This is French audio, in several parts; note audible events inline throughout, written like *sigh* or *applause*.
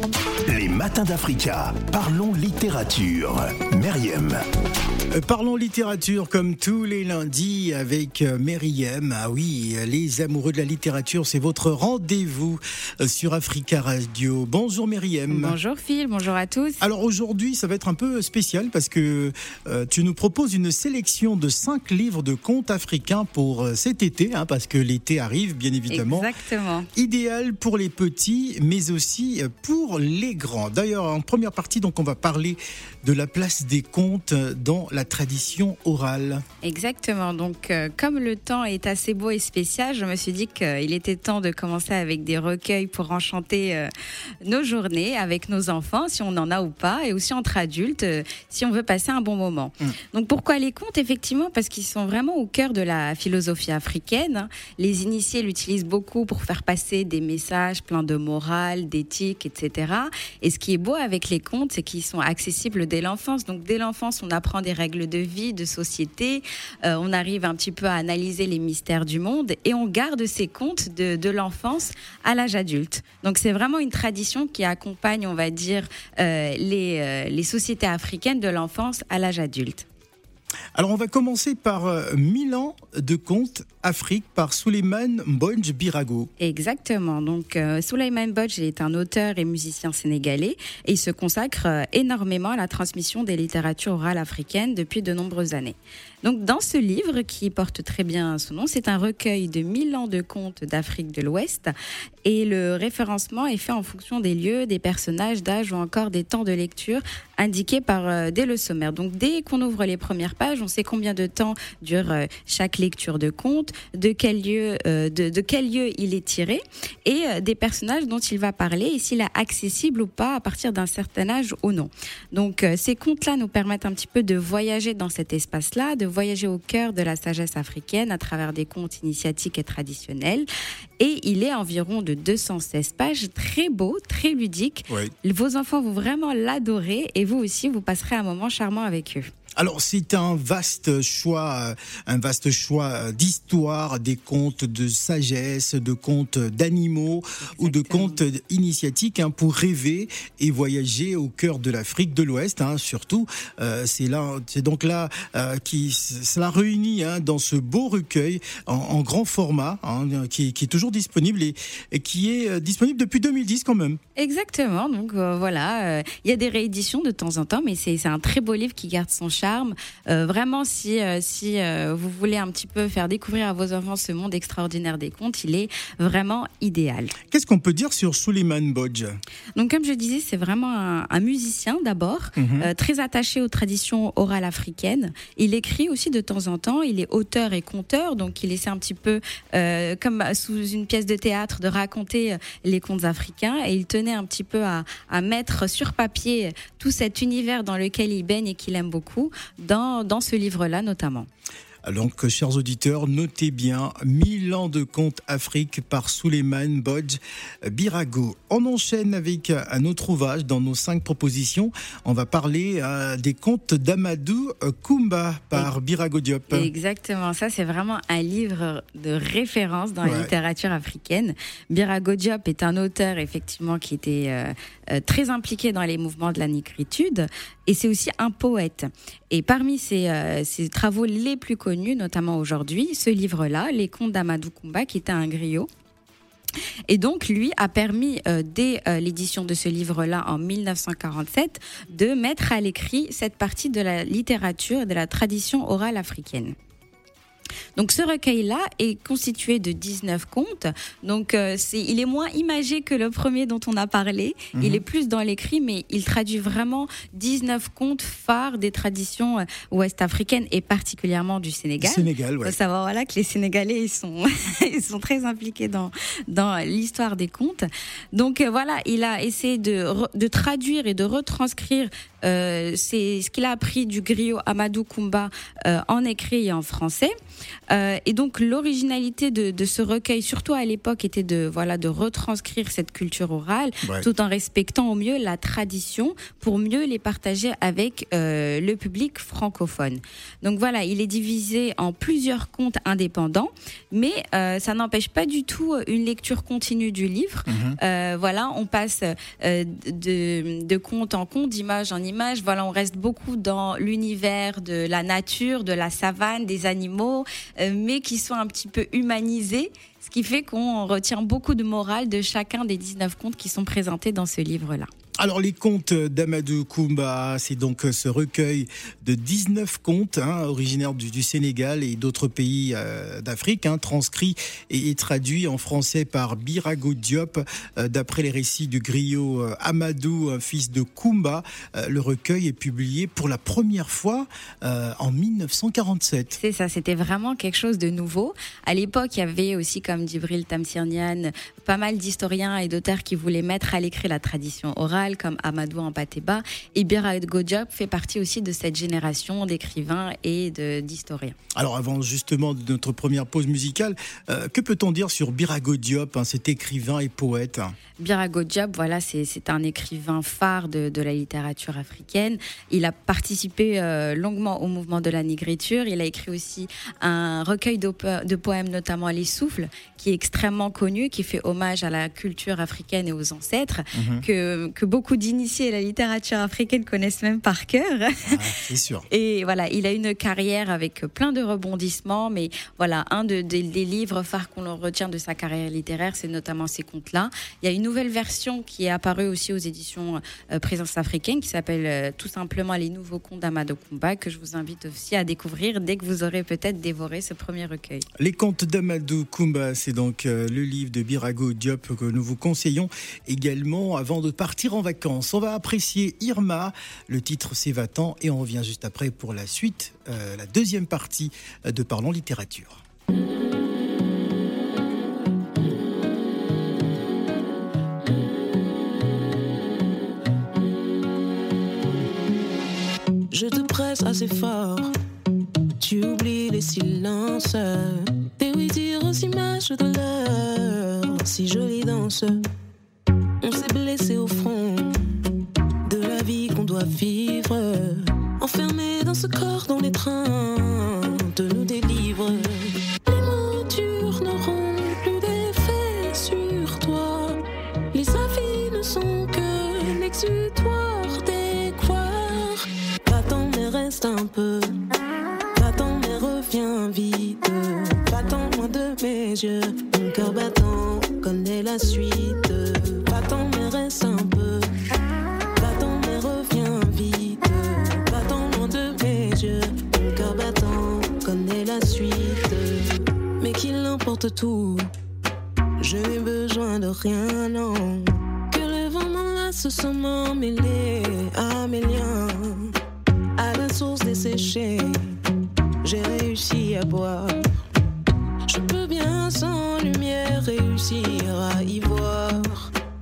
Les matins d'Africa. Parlons littérature. Meriem. Euh, Parlons littérature comme tous les lundis avec euh, Meriem. Ah oui, les amoureux de la littérature, c'est votre rendez-vous euh, sur Africa Radio. Bonjour Meriem. Bonjour Phil, bonjour à tous. Alors aujourd'hui, ça va être un peu spécial parce que euh, tu nous proposes une sélection de cinq livres de contes africains pour euh, cet été, hein, parce que l'été arrive, bien évidemment. Exactement. Idéal pour les petits, mais aussi pour les grands. D'ailleurs, en première partie, donc, on va parler de la place des contes dans la tradition orale. Exactement. Donc, euh, comme le temps est assez beau et spécial, je me suis dit qu'il était temps de commencer avec des recueils pour enchanter euh, nos journées avec nos enfants, si on en a ou pas, et aussi entre adultes, euh, si on veut passer un bon moment. Mm. Donc, pourquoi les contes? Effectivement, parce qu'ils sont vraiment au cœur de la philosophie africaine. Les initiés l'utilisent beaucoup pour faire passer des messages pleins de morale, d'éthique, etc. Et ce qui est beau avec les contes, c'est qu'ils sont accessibles dès l'enfance. Donc dès l'enfance, on apprend des règles de vie, de société. Euh, on arrive un petit peu à analyser les mystères du monde et on garde ces contes de, l'enfance à l'âge adulte. Donc c'est vraiment une tradition qui accompagne, on va dire, euh, les, euh, les sociétés africaines de l'enfance à l'âge adulte. Alors on va commencer par euh, 1000 ans de contes Afrique par Suleiman Mbonj Birago. Exactement. Donc, euh, Souleymane est un auteur et musicien sénégalais et il se consacre euh, énormément à la transmission des littératures orales africaines depuis de nombreuses années. Donc, dans ce livre qui porte très bien son nom, c'est un recueil de 1000 ans de contes d'Afrique de l'Ouest et le référencement est fait en fonction des lieux, des personnages, d'âge ou encore des temps de lecture indiqués par euh, dès le sommaire. Donc, dès qu'on ouvre les premières pages, on sait combien de temps dure euh, chaque lecture de conte, de quel lieu, euh, de, de quel lieu il est tiré et euh, des personnages dont il va parler et s'il est accessible ou pas à partir d'un certain âge ou non. Donc euh, ces contes-là nous permettent un petit peu de voyager dans cet espace-là, de voyager au cœur de la sagesse africaine à travers des contes initiatiques et traditionnels. Et il est environ de 216 pages, très beau, très ludique. Oui. Vos enfants vont vraiment l'adorer et vous aussi, vous passerez un moment charmant avec eux. Alors c'est un vaste choix, euh, un vaste choix euh, d'histoire, des contes de sagesse, de contes d'animaux ou de contes initiatiques hein, pour rêver et voyager au cœur de l'Afrique de l'Ouest. Hein, surtout, Euh, c'est là, c'est donc là euh, qui cela réunit hein, dans ce beau recueil en, en grand format, qui, qui est toujours disponible et, et qui est disponible depuis 2010 quand même. Exactement. Donc euh, voilà, il y a des rééditions de temps en temps, mais c'est un très beau livre qui garde son charme. Euh, vraiment, si euh, si euh, vous voulez un petit peu faire découvrir à vos enfants ce monde extraordinaire des contes, il est vraiment idéal. Qu'est-ce qu'on peut dire sur Suleiman Bodj? Donc comme je disais, c'est vraiment un, un musicien d'abord, Mhm. très attaché aux traditions orales africaines. Il écrit aussi de temps en temps. Il est auteur et conteur, donc il essaie un petit peu, comme sous une pièce de théâtre, de raconter les contes africains. Et il tenait un petit peu à, à mettre sur papier tout cet univers dans lequel il baigne et qu'il aime beaucoup, dans, ce livre-là notamment. Donc, chers auditeurs, notez bien 1000 ans de contes Afrique par Suleiman Bodj Birago. On enchaîne avec un autre ouvrage dans nos cinq propositions. On va parler euh, des contes d'Amadou Kumba par Birago Diop. Exactement, ça c'est vraiment un livre de référence dans la littérature africaine. Birago Diop est un auteur effectivement qui était euh, euh, très impliqué dans les mouvements de la négritude et c'est aussi un poète. Et parmi ses, ses travaux les plus connus, notamment aujourd'hui, ce livre-là, Les contes d'Amadou Kumba, qui était un griot. Et donc, lui a permis, euh, dès euh, l'édition de ce livre-là en 1947, de mettre à l'écrit cette partie de la littérature et de la tradition orale africaine. Donc ce recueil-là est constitué de 19 contes. Donc euh, c'est, il est moins imagé que le premier dont on a parlé. Mhm. Il est plus dans l'écrit, mais il traduit vraiment 19 contes phares des traditions euh, ouest-africaines et particulièrement du Sénégal. Sénégal, Il ouais. faut savoir voilà que les Sénégalais ils sont *laughs* ils sont très impliqués dans dans l'histoire des contes. Donc euh, voilà, il a essayé de re- de traduire et de retranscrire euh, c'est ce qu'il a appris du griot Amadou Kumba en écrit et en français. Et donc l'originalité de, ce recueil, surtout à l'époque, était de voilà de retranscrire cette culture orale, tout en respectant au mieux la tradition pour mieux les partager avec le public francophone. Donc voilà, il est divisé en plusieurs contes indépendants, mais ça n'empêche pas du tout une lecture continue du livre. Mhm. voilà, on passe de, de conte en conte, d'image en image. Voilà, on reste beaucoup dans l'univers de la nature, de la savane, des animaux, euh, mais qui sont un petit peu humanisés, ce qui fait qu'on retient beaucoup de morale de chacun des 19 contes qui sont présentés dans ce livre-là. Alors les contes d'Amadou Koumba, c'est donc ce recueil de 19 contes hein, originaires du, Sénégal et d'autres pays euh, d'Afrique, hein, transcrits et, traduits en français par Birago Diop, euh, d'après les récits du griot euh, Amadou, fils de Koumba. le recueil est publié pour la première fois en 1947. C'est ça, c'était vraiment quelque chose de nouveau. À l'époque, il y avait aussi, comme Djibril Tamsirnian, pas mal d'historiens et d'auteurs qui voulaient mettre à l'écrit la tradition orale comme Amadou Ampateba. Et Birad fait partie aussi de cette génération d'écrivains et d'historiens. Alors avant justement de notre première pause musicale, euh, que peut-on dire sur Birago Diop, hein, cet écrivain et poète? Birago Diop, voilà, c'est un écrivain phare de, la littérature africaine. Il a participé euh, longuement au mouvement de la négriture. Il a écrit aussi un recueil de, de poèmes, notamment Les Souffles, qui est extrêmement connu, qui fait hommage à la culture africaine et aux ancêtres, mhm. que, que beaucoup d'initiés à la littérature africaine connaissent même par cœur. Ah, c'est *laughs* sûr. Et voilà, il a une carrière avec plein de rebondissements, mais voilà, un de, des livres phares qu'on retient de sa carrière littéraire, c'est notamment ces contes-là. Il y a une nouvelle version qui est apparue aussi aux éditions euh, Présence africaine qui s'appelle euh, tout simplement Les Nouveaux Contes d'Amado Kumba, que je vous invite aussi à découvrir dès que vous aurez peut-être dévoré ce premier recueil. Les Contes d'Amadou Kumba, c'est donc euh, le livre de Birago Diop que nous vous conseillons également avant de partir en vacances. On va apprécier Irma, le titre c'est va-t'en et on revient juste après pour la suite, la deuxième partie de Parlons littérature. Je te presse assez fort. Tu oublies les silences. Tes oui dire aux images de l'heure. Si jolie danse. M'enlace sans m'emmêler à mes liens. À la source desséchée, j'ai réussi à boire. Je peux bien sans lumière réussir à y voir.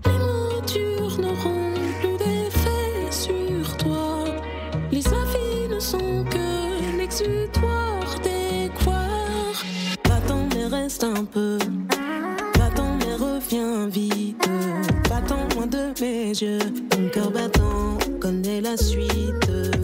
Les mots durs n'auront plus d'effet sur toi. Les avis ne sont que l'exutoire reste un peu. Mes yeux. Mon cœur battant connaît la suite.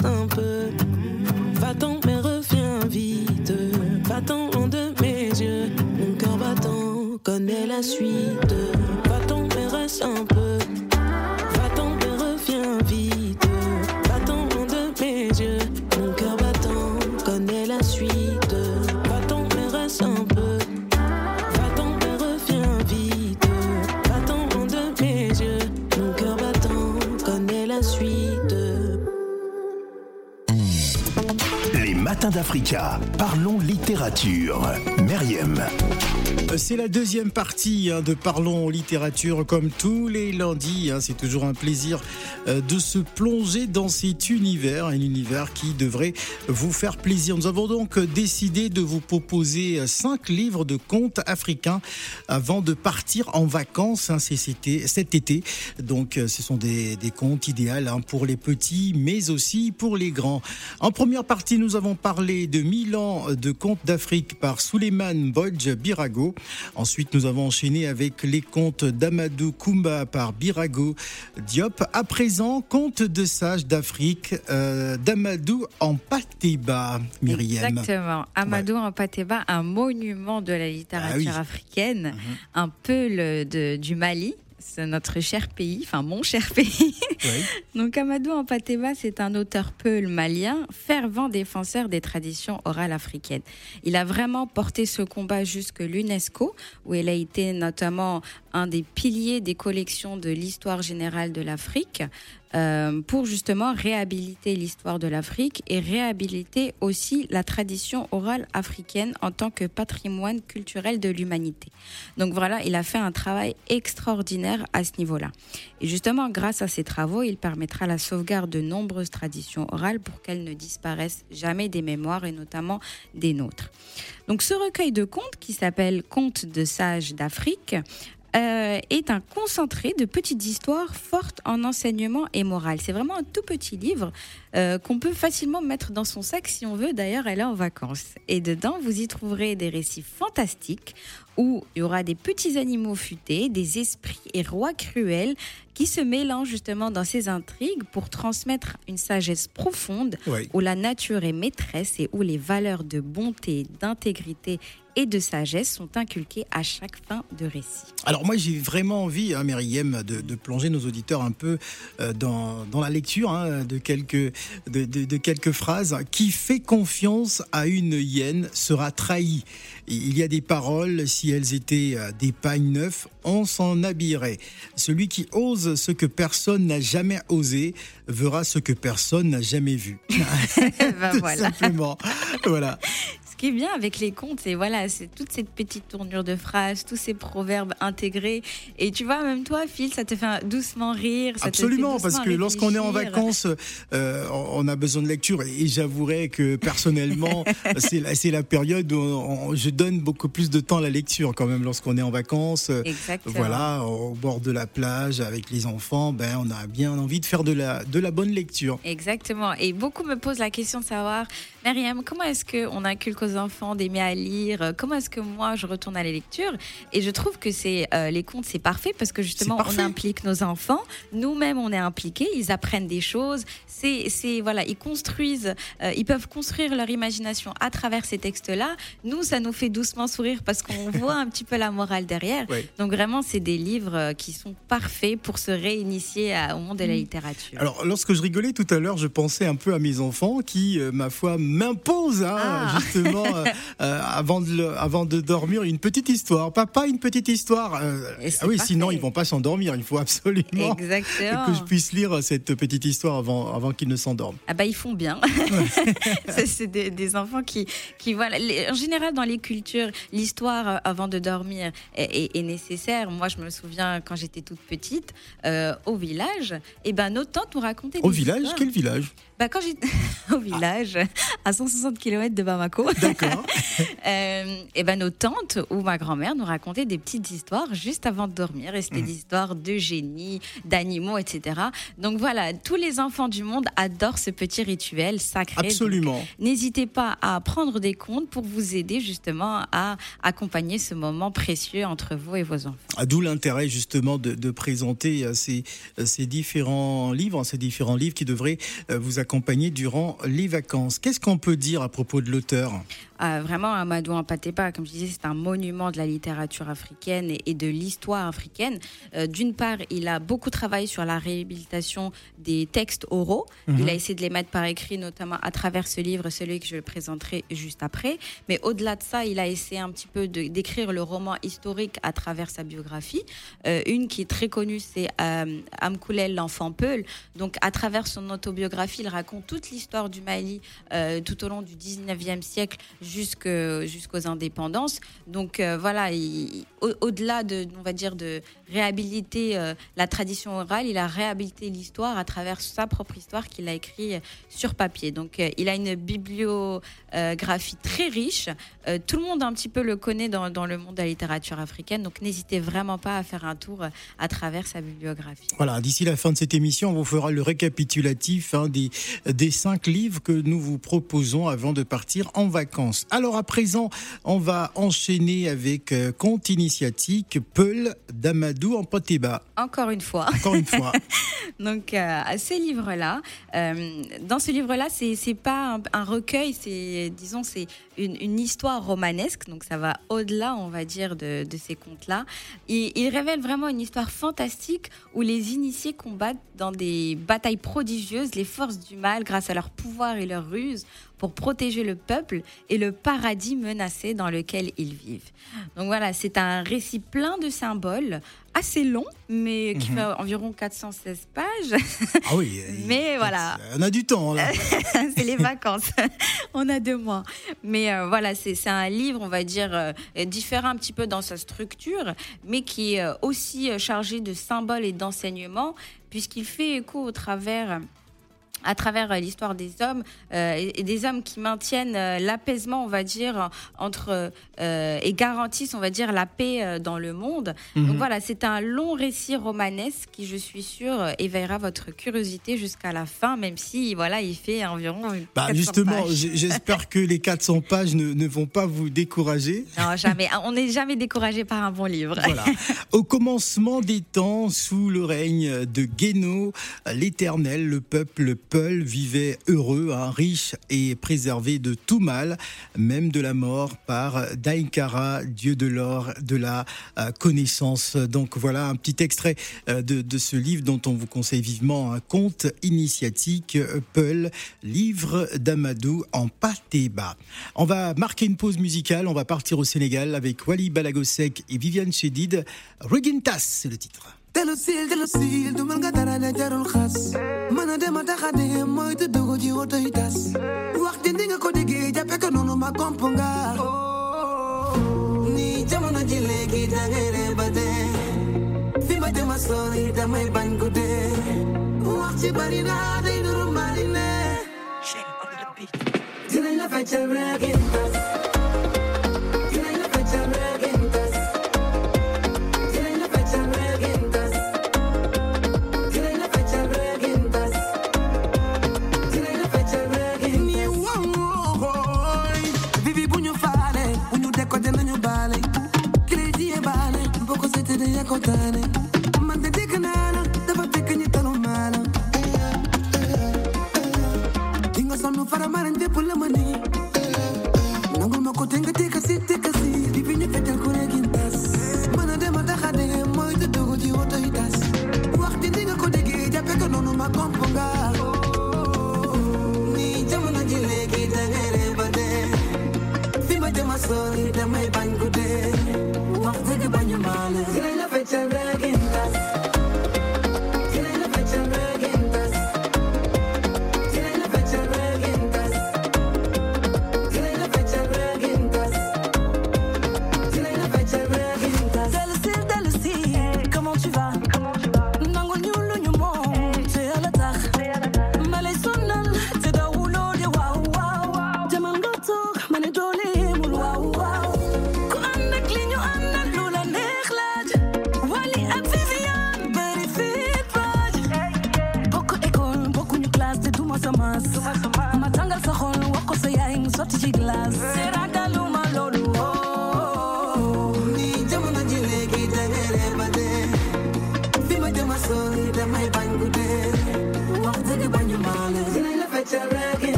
simple. d'Africa. Parlons littérature. Meriem. C'est la deuxième partie hein, de Parlons littérature comme tous les lundis. Hein. c'est toujours un plaisir euh, de se plonger dans cet univers, un univers qui devrait vous faire plaisir. Nous avons donc décidé de vous proposer cinq livres de contes africains avant de partir en vacances hein, cet été. Donc euh, ce sont des, contes idéaux pour les petits mais aussi pour les grands. En première partie, nous avons parlé de Milan de contes d'Afrique par Suleiman Bodj Birago. Ensuite, nous avons enchaîné avec les contes d'Amadou Kumba par Birago Diop. À présent, contes de sages d'Afrique euh, d'Amadou en Pateba, Myriam. Exactement. Amadou en Pateba, un monument de la littérature ah africaine, mhm. un peu le, du Mali c'est notre cher pays, enfin mon cher *laughs* pays. Donc Amadou Ampateba, c'est un auteur peul malien, fervent défenseur des traditions orales africaines. Il a vraiment porté ce combat jusque l'UNESCO, où il a été notamment un des piliers des collections de l'histoire générale de l'Afrique. Euh, pour justement réhabiliter l'histoire de l'Afrique et réhabiliter aussi la tradition orale africaine en tant que patrimoine culturel de l'humanité. Donc voilà, il a fait un travail extraordinaire à ce niveau-là. Et justement, grâce à ces travaux, il permettra la sauvegarde de nombreuses traditions orales pour qu'elles ne disparaissent jamais des mémoires et notamment des nôtres. Donc ce recueil de contes qui s'appelle Contes de sages d'Afrique euh, est un concentré de petites histoires fortes en enseignement et morale. C'est vraiment un tout petit livre euh, qu'on peut facilement mettre dans son sac si on veut d'ailleurs aller en vacances. Et dedans, vous y trouverez des récits fantastiques où il y aura des petits animaux futés, des esprits et rois cruels qui se mélangent justement dans ces intrigues pour transmettre une sagesse profonde où la nature est maîtresse et où les valeurs de bonté, d'intégrité et de sagesse sont inculquées à chaque fin de récit. Alors moi j'ai vraiment envie, hein, de, plonger nos auditeurs un peu euh, dans, la lecture hein, de, quelques, de, quelques phrases. Qui fait confiance à une hyène sera trahi. Il y a des paroles, si elles étaient euh, des pagnes neufs, on s'en habillerait. Celui qui ose ce que personne n'a jamais osé verra ce que personne n'a jamais vu. *laughs* *laughs* ben voilà. Simplement. voilà *laughs* qui est bien avec les contes, c'est voilà, c'est toute cette petite tournure de phrases, tous ces proverbes intégrés. Et tu vois, même toi, Phil, ça te fait doucement rire. Absolument, parce que lorsqu'on est en vacances, euh, on a besoin de lecture. Et j'avouerai que personnellement, *laughs* c'est la, la, période où je donne beaucoup plus de temps à la lecture quand même lorsqu'on est en vacances. Exactement. Voilà, au bord de la plage avec les enfants, ben on a bien envie de faire de la de la bonne lecture. Exactement. Et beaucoup me posent la question de savoir, Myriam, comment est-ce qu'on inculque aux enfants d'aimer à lire? Comment est-ce que moi je retourne à la lecture? Et je trouve que c'est euh, les contes, c'est parfait parce que justement on implique nos enfants, nous-mêmes on est impliqués, ils apprennent des choses. C'est, c'est voilà, ils construisent, euh, ils peuvent construire leur imagination à travers ces textes-là. Nous, ça nous fait doucement sourire parce qu'on *laughs* voit un petit peu la morale derrière. Donc vraiment, c'est des livres euh, qui sont parfaits pour se réinitier au monde de la mm. littérature. Alors, lorsque je rigolais tout à l'heure, je pensais un peu à mes enfants qui, ma foi, m'impose hein, ah. justement euh, *laughs* euh, avant, de avant de dormir une petite histoire. Papa, une petite histoire. Euh, ah oui, sinon ils vont pas s'endormir. Il faut absolument que je puisse lire cette petite histoire avant, avant qu'ils ne s'endorment. Ah bah ils font bien. *laughs* c'est des, enfants qui, qui voilà. En général dans les cultures, l'histoire avant de dormir est, nécessaire. Moi je me souviens quand j'étais toute petite au village, et eh ben nos tantes nous racontaient. Au village, quel village? Bah, quand j'étais *laughs* au village, à 160 km de Bamako, *laughs* D'accord. euh, et ben nos tantes ou ma grand-mère nous racontaient des petites histoires juste avant de dormir. Et c'était mmh. des histoires de génie, d'animaux, etc. Donc voilà, tous les enfants du monde adorent ce petit rituel sacré. Absolument. N'hésitez pas à prendre des comptes pour vous aider justement à accompagner ce moment précieux entre vous et vos enfants. Ah, d'où l'intérêt justement de, de présenter euh, ces, euh, ces différents livres, ces différents livres qui devraient vous accompagner accompagné durant les vacances. Qu'est-ce qu'on peut dire à propos de l'auteur? Ah, Vraiment, Amadou Ampatepa, comme je disais, c'est un monument de la littérature africaine et, de l'histoire africaine. Euh, d'une part, il a beaucoup travaillé sur la réhabilitation des textes oraux. Il mhm. a essayé de les mettre par écrit, notamment à travers ce livre, celui que je présenterai juste après. Mais au-delà de ça, il a essayé un petit peu d'écrire le roman historique à travers sa biographie. Euh, une qui est très connue, c'est euh, Amkoulel, l'enfant Peul. Donc, à travers son autobiographie, il raconte toute l'histoire du Mali euh, tout au long du 19e siècle jusqu'aux indépendances. Donc euh, voilà, au-delà de, on va dire, de réhabiliter euh, la tradition orale, il a réhabilité l'histoire à travers sa propre histoire qu'il a écrit sur papier. Donc il a une bibliographie très riche. tout le monde un petit peu le connaît dans, dans le monde de la littérature africaine. Donc n'hésitez vraiment pas à faire un tour à travers sa bibliographie. Voilà, d'ici la fin de cette émission, on vous fera le récapitulatif hein, des, des cinq livres que nous vous proposons avant de partir en vacances. Alors à présent, on va enchaîner avec euh, Conte initiatique Peul d'Amadou en Potéba. Encore une fois. Encore une fois. *laughs* Donc euh, ces livres-là, euh, dans ce livre-là, c'est pas un, recueil, c'est disons c'est une, une, histoire romanesque. Donc ça va au-delà, on va dire, de, de ces contes-là. Il, il révèle vraiment une histoire fantastique où les initiés combattent dans des batailles prodigieuses les forces du grâce à leur pouvoir et leur ruse pour protéger le peuple et le paradis menacé dans lequel ils vivent. Donc voilà, c'est un récit plein de symboles, assez long, mais qui mhm. fait environ 416 pages. Ah oui, *laughs* mais voilà. On a du temps là. *laughs* c'est les vacances. *laughs* on a deux mois. Mais euh, voilà, c'est un livre, on va dire, euh, différent un petit peu dans sa structure, mais qui est euh, aussi chargé de symboles et d'enseignements, puisqu'il fait écho au travers à travers euh, l'histoire des hommes euh, et, des hommes qui maintiennent euh, l'apaisement, on va dire, entre et garantissent, on va dire, la paix dans le monde. Donc mhm. voilà, c'est un long récit romanesque qui, je suis sûre, éveillera votre curiosité jusqu'à la fin, même si voilà, il fait environ. Bah justement, j'espère *laughs* que les 400 pages ne, ne, vont pas vous décourager. Non, jamais. On n'est jamais découragé par un bon livre. Voilà. Au commencement des temps, sous le règne de Guéno, l'Éternel, le peuple Peul vivait heureux, hein, riche et préservé de tout mal, même de la mort par Daikara, dieu de l'or, de la euh, connaissance. Donc voilà un petit extrait euh, de, ce livre dont on vous conseille vivement un conte initiatique, Peul, livre d'Amadou en Patéba. On va marquer une pause musicale, on va partir au Sénégal avec Wali Balagosek et Viviane Chedid. Rugintas, c'est le titre. Delu sil delu sil du mën nga dara ne jarul xas. Mën a dema taxa de mooy te dugg ci woto yi tas. Wax ji ndi nga ko déggee jàppe ko noonu ma komp nga. Ni jamono ji léegi da ngay ree ba fi ma dema sori damay bañ ko wax ci bari na day nuru mari ne. Dinañ la feccal rek Ni jamana jile ki dangere bade soo nii damay bañ guddee wax dëgg bañu maale dinañ la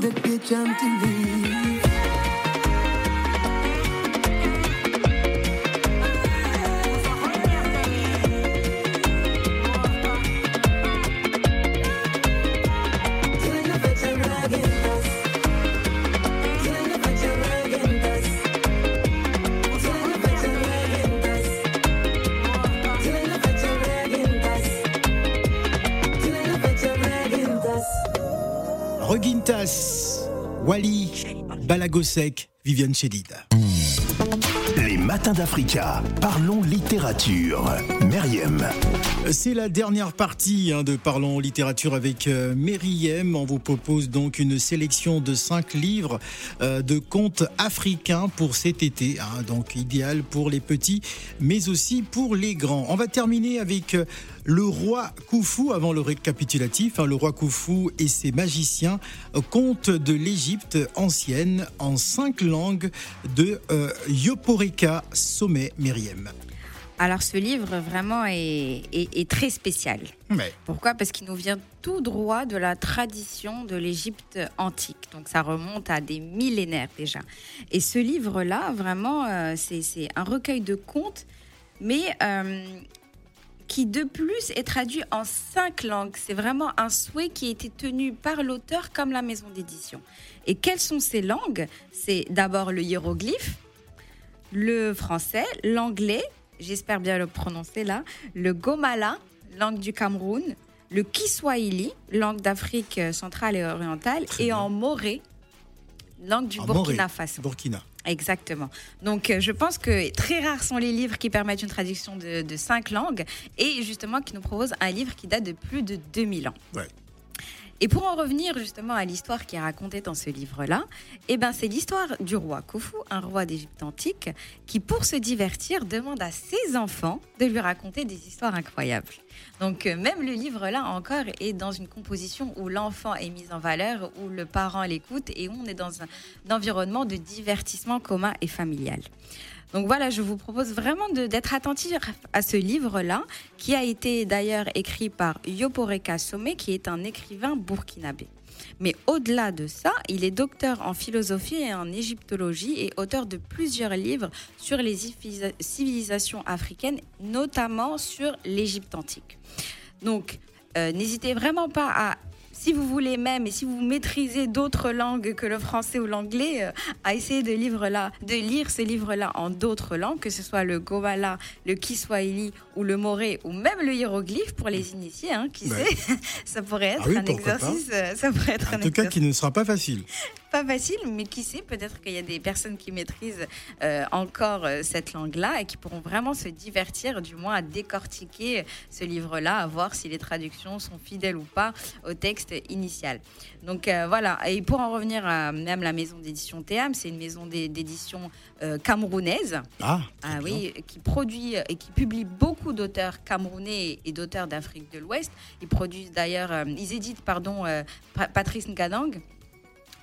tas na ma Wally, Balagosek, Viviane Chedid. Les matins d'Africa. Parlons littérature. Meriem. C'est la dernière partie hein, de Parlons littérature avec euh, Meriem. On vous propose donc une sélection de cinq livres euh, de contes africains pour cet été. hein, donc idéal pour les petits, mais aussi pour les grands. On va terminer avec euh, le roi Khufu avant le récapitulatif. hein, le roi Khufu et ses magiciens, contes de l'Égypte ancienne en cinq langues de euh, Yoporeka Sommet Meriem. Alors ce livre vraiment est, est- est très spécial. Mais Pourquoi? Parce qu'il nous vient tout droit de la tradition de l'Égypte antique. Donc ça remonte à des millénaires déjà. Et ce livre-là, vraiment, euh, c'est c'est un recueil de contes, mais euh, qui de plus est traduit en cinq langues. C'est vraiment un souhait qui a été tenu par l'auteur comme la maison d'édition. Et quelles sont ces langues? C'est d'abord le hiéroglyphe, le français, l'anglais, j'espère bien le prononcer là, le gomala, langue du Cameroun, le kiswahili, langue d'Afrique centrale et orientale, et en moré, langue du En Burkina. Faso. Burkina. Exactement. Donc, euh, je pense que très rares sont les livres qui permettent une traduction de, cinq langues et justement qui nous propose un livre qui date de plus de 2000 ans. Et pour en revenir justement à l'histoire qui est racontée dans ce livre-là, eh ben, c'est l'histoire du roi Khufu, un roi d'Égypte antique, qui pour se divertir demande à ses enfants de lui raconter des histoires incroyables. Donc euh, même le livre-là encore est dans une composition où l'enfant est mis en valeur, où le parent l'écoute et où on est dans un, un environnement de divertissement commun et familial. Donc voilà, je vous propose vraiment d'être attentif à ce livre-là, qui a été d'ailleurs écrit par Yoporeka Somé, qui est un écrivain burkinabé. Mais au-delà de ça, il est docteur en philosophie et en égyptologie et auteur de plusieurs livres sur les civilisations africaines, notamment sur l'Égypte antique. Donc, euh, n'hésitez vraiment pas à, si vous voulez même, et si vous maîtrisez d'autres langues que le français ou l'anglais, euh, à essayer de, livre -là, de lire ce livre-là en d'autres langues, que ce soit le Gowala, le Kiswahili ou le Moré, ou même le hiéroglyphe pour les initiés, hein, qui Ouais. sait, *laughs* ça pourrait être Ah oui, un pas. exercice, euh, ça pourrait être En un tout cas, qui ne sera pas facile. *laughs* pas facile, mais qui sait, peut-être qu'il y a des personnes qui maîtrisent euh, encore euh, cette langue-là et qui pourront vraiment se divertir, du moins à décortiquer ce livre-là, à voir si les traductions sont fidèles ou pas au texte initial. Donc euh, voilà, et pour en revenir à même la maison d'édition Théam, c'est une maison d'é- d'édition euh, camerounaise. Ah, Ah oui, qui produit et qui publie beaucoup d'auteurs camerounais et d'auteurs d'Afrique de l'Ouest. Ils produisent d'ailleurs, euh, ils éditent pardon Pa- Patrice Nkadang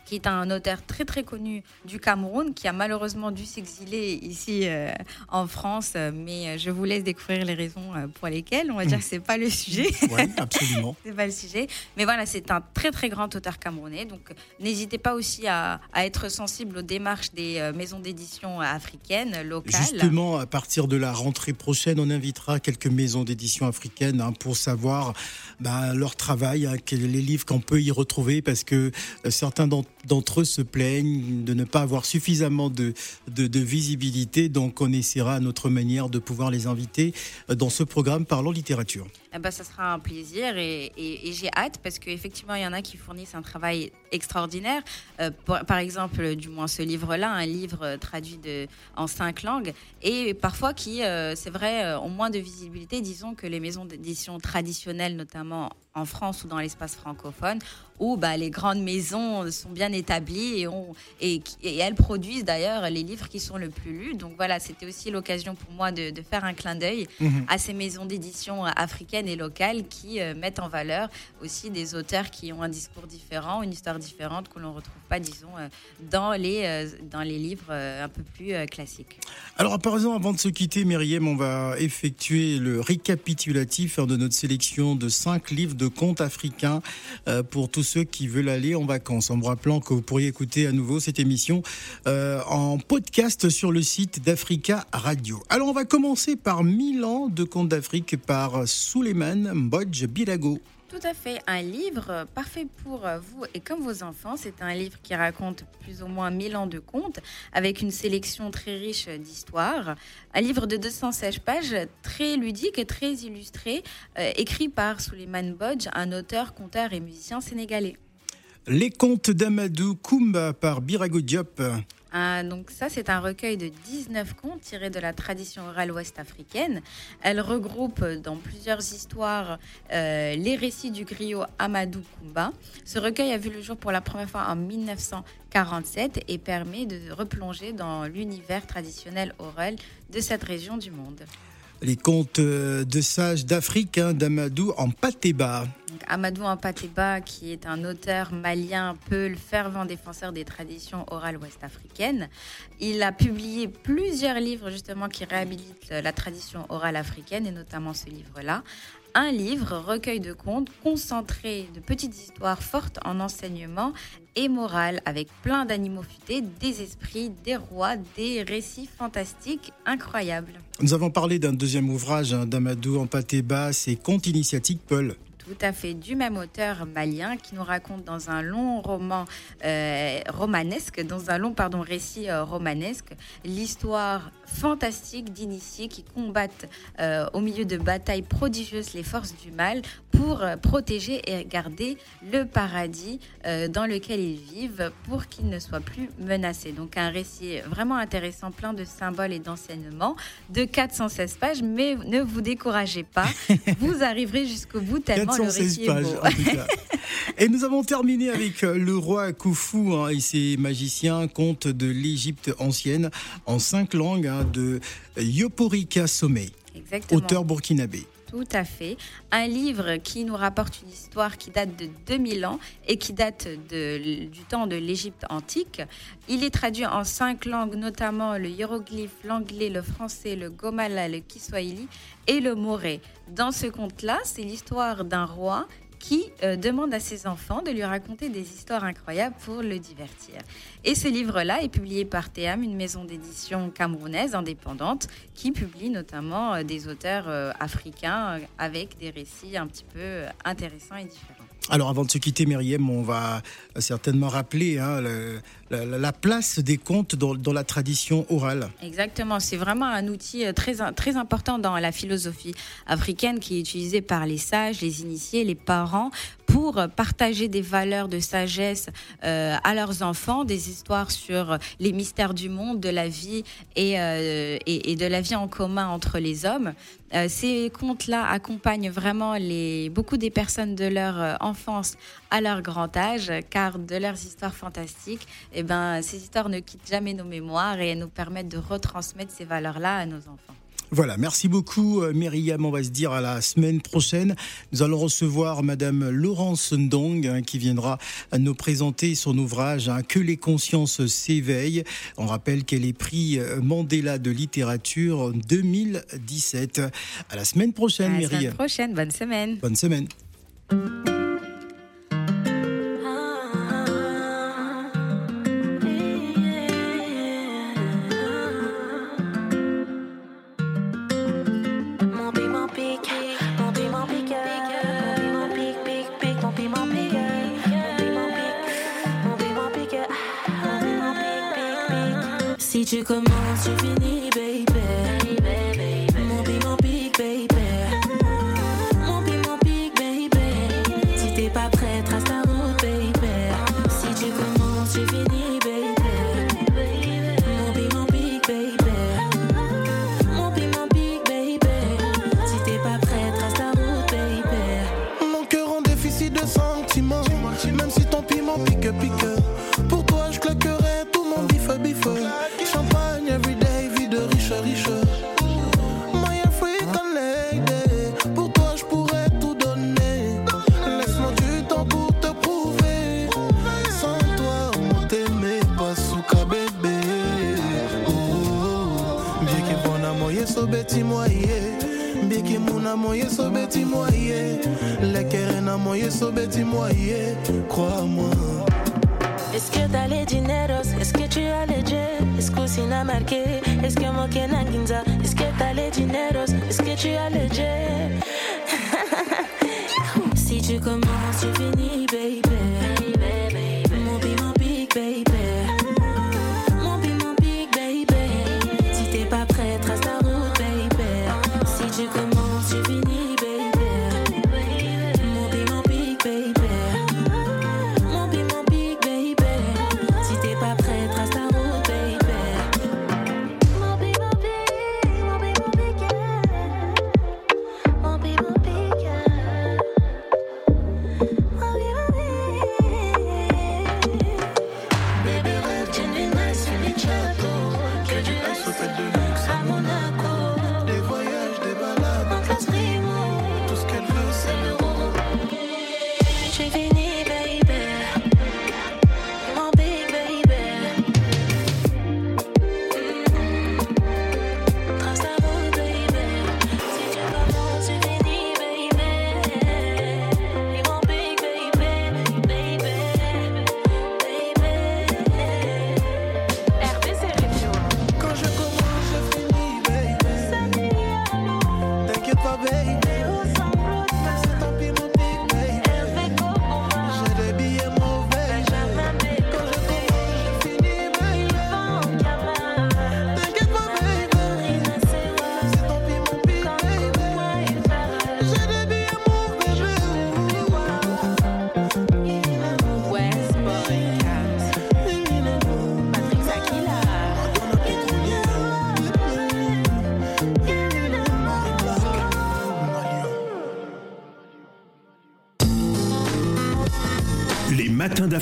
qui est un auteur très très connu du Cameroun, qui a malheureusement dû s'exiler ici euh, en France, mais euh, je vous laisse découvrir les raisons euh, pour lesquelles. On va dire que c'est pas le sujet. *laughs* Oui, absolument. *laughs* C'est pas le sujet. Mais voilà, c'est un très très grand auteur camerounais. Donc n'hésitez pas aussi à, à être sensible aux démarches des maisons d'édition africaines, locales. Justement, à partir de la rentrée prochaine, on invitera quelques maisons d'édition africaines hein, pour savoir bah, leur travail, hein, les livres qu'on peut y retrouver, parce que certains d'en- d'entre eux se plaignent de ne pas avoir suffisamment de, de, visibilité. Donc, on essaiera à notre manière de pouvoir les inviter euh, dans ce programme Parlons littérature. Eh ben, ça sera un plaisir et, et- et j'ai hâte parce qu'effectivement, il y en a qui fournissent un travail extraordinaire. Euh, par, par exemple, du moins ce livre-là, un livre euh, traduit de, en cinq langues et parfois qui, euh, c'est vrai, ont moins de visibilité. Disons que les maisons d'édition traditionnelles, notamment en France ou dans l'espace francophone, où bah, les grandes maisons sont bien établies et, ont, et, qui- et elles produisent d'ailleurs les livres qui sont le plus lus. Donc voilà, c'était aussi l'occasion pour moi de, de faire un clin d'œil à ces maisons d'édition africaines et locales qui mettent en valeur aussi des auteurs qui ont un discours différent, une histoire différente que l'on ne retrouve pas, disons, dans les, dans les livres un peu plus classiques. Alors, par exemple, avant de se quitter, Myriam, on va effectuer le récapitulatif hein, de notre sélection de cinq livres de contes africains pour tous ceux qui veulent aller en vacances. En me rappelant que vous pourriez écouter à nouveau cette émission en podcast sur le site d'Africa Radio. Alors, on va commencer par Milan de contes d'Afrique par Suleiman Mbodj Bilago. Tout à fait, un livre parfait pour vous et comme vos enfants. C'est un livre qui raconte plus ou moins 1000 ans de contes avec une sélection très riche d'histoires. Un livre de 216 pages, très ludique et très illustré, euh, écrit par Suleiman Bodj, un auteur, conteur et musicien sénégalais. Les contes d'Amadou Koumba par Birago Diop. Ah, donc ça, c'est un recueil de 19 contes tirés de la tradition orale ouest-africaine. Elle regroupe dans plusieurs histoires euh, les récits du griot Amadou Koumba. Ce recueil a vu le jour pour la première fois en 1947 et permet de replonger dans l'univers traditionnel oral de cette région du monde les contes euh, de sages d'Afrique hein, d'Amadou en. Amadou en Patéba, qui est un auteur malien, peu le fervent défenseur des traditions orales ouest-africaines. Il a publié plusieurs livres justement qui réhabilitent la tradition orale africaine et notamment ce livre-là un livre, recueil de contes, concentré de petites histoires fortes en enseignement et morale, avec plein d'animaux futés, des esprits, des rois, des récits fantastiques incroyables. Nous avons parlé d'un deuxième ouvrage hein, d'Amadou en pâté bas, c'est Contes initiatiques Paul tout à fait du même auteur malien qui nous raconte dans un long roman euh, romanesque, dans un long pardon récit euh, romanesque, l'histoire fantastique d'initiés qui combattent euh, au milieu de batailles prodigieuses les forces du mal pour protéger et garder le paradis dans lequel ils vivent pour qu'ils ne soient plus menacés. Donc un récit vraiment intéressant, plein de symboles et d'enseignements de 416 pages, mais ne vous découragez pas, *laughs* vous arriverez jusqu'au bout tellement *laughs* et nous avons terminé avec euh, le roi Khufu hein, et ses magiciens, conte de l'Égypte ancienne en cinq langues hein, de Yoporika Somé, auteur burkinabé. Tout à fait. Un livre qui nous rapporte une histoire qui date de 2000 ans et qui date de, du temps de l'Égypte antique. Il est traduit en cinq langues, notamment le hiéroglyphe, l'anglais, le français, le gomala, le kiswahili et le moré. Dans ce conte-là, c'est l'histoire d'un roi qui euh, demande à ses enfants de lui raconter des histoires incroyables pour le divertir. Et ce livre-là est publié par Théam, une maison d'édition camerounaise indépendante qui publie notamment euh, des auteurs euh, africains avec des récits un petit peu intéressants et différents. Alors avant de se quitter, Myriam, on va certainement rappeler hein, la, place des contes dans, la tradition orale. Exactement, c'est vraiment un outil très, très important dans la philosophie africaine qui est utilisé par les sages, les initiés, les parents pour partager des valeurs de sagesse euh, à leurs enfants, des histoires sur les mystères du monde, de la vie et, euh, de la vie en commun entre les hommes. Euh, ces contes-là accompagnent vraiment les, beaucoup des personnes de leur enfance à leur grand âge, car de leurs histoires fantastiques, eh ben, ces histoires ne quittent jamais nos mémoires et elles nous permettent de retransmettre ces valeurs-là à nos enfants. Voilà, merci beaucoup euh, Myriam. On va se dire à la semaine prochaine. Nous allons recevoir Madame Laurence Ndong hein, qui viendra nous présenter son ouvrage hein, Que les consciences s'éveillent. On rappelle qu'elle est prix euh, Mandela de littérature 2017. À la semaine prochaine, Myriam. À la semaine prochaine, bonne semaine. Bonne semaine. Tu commences, tu finis,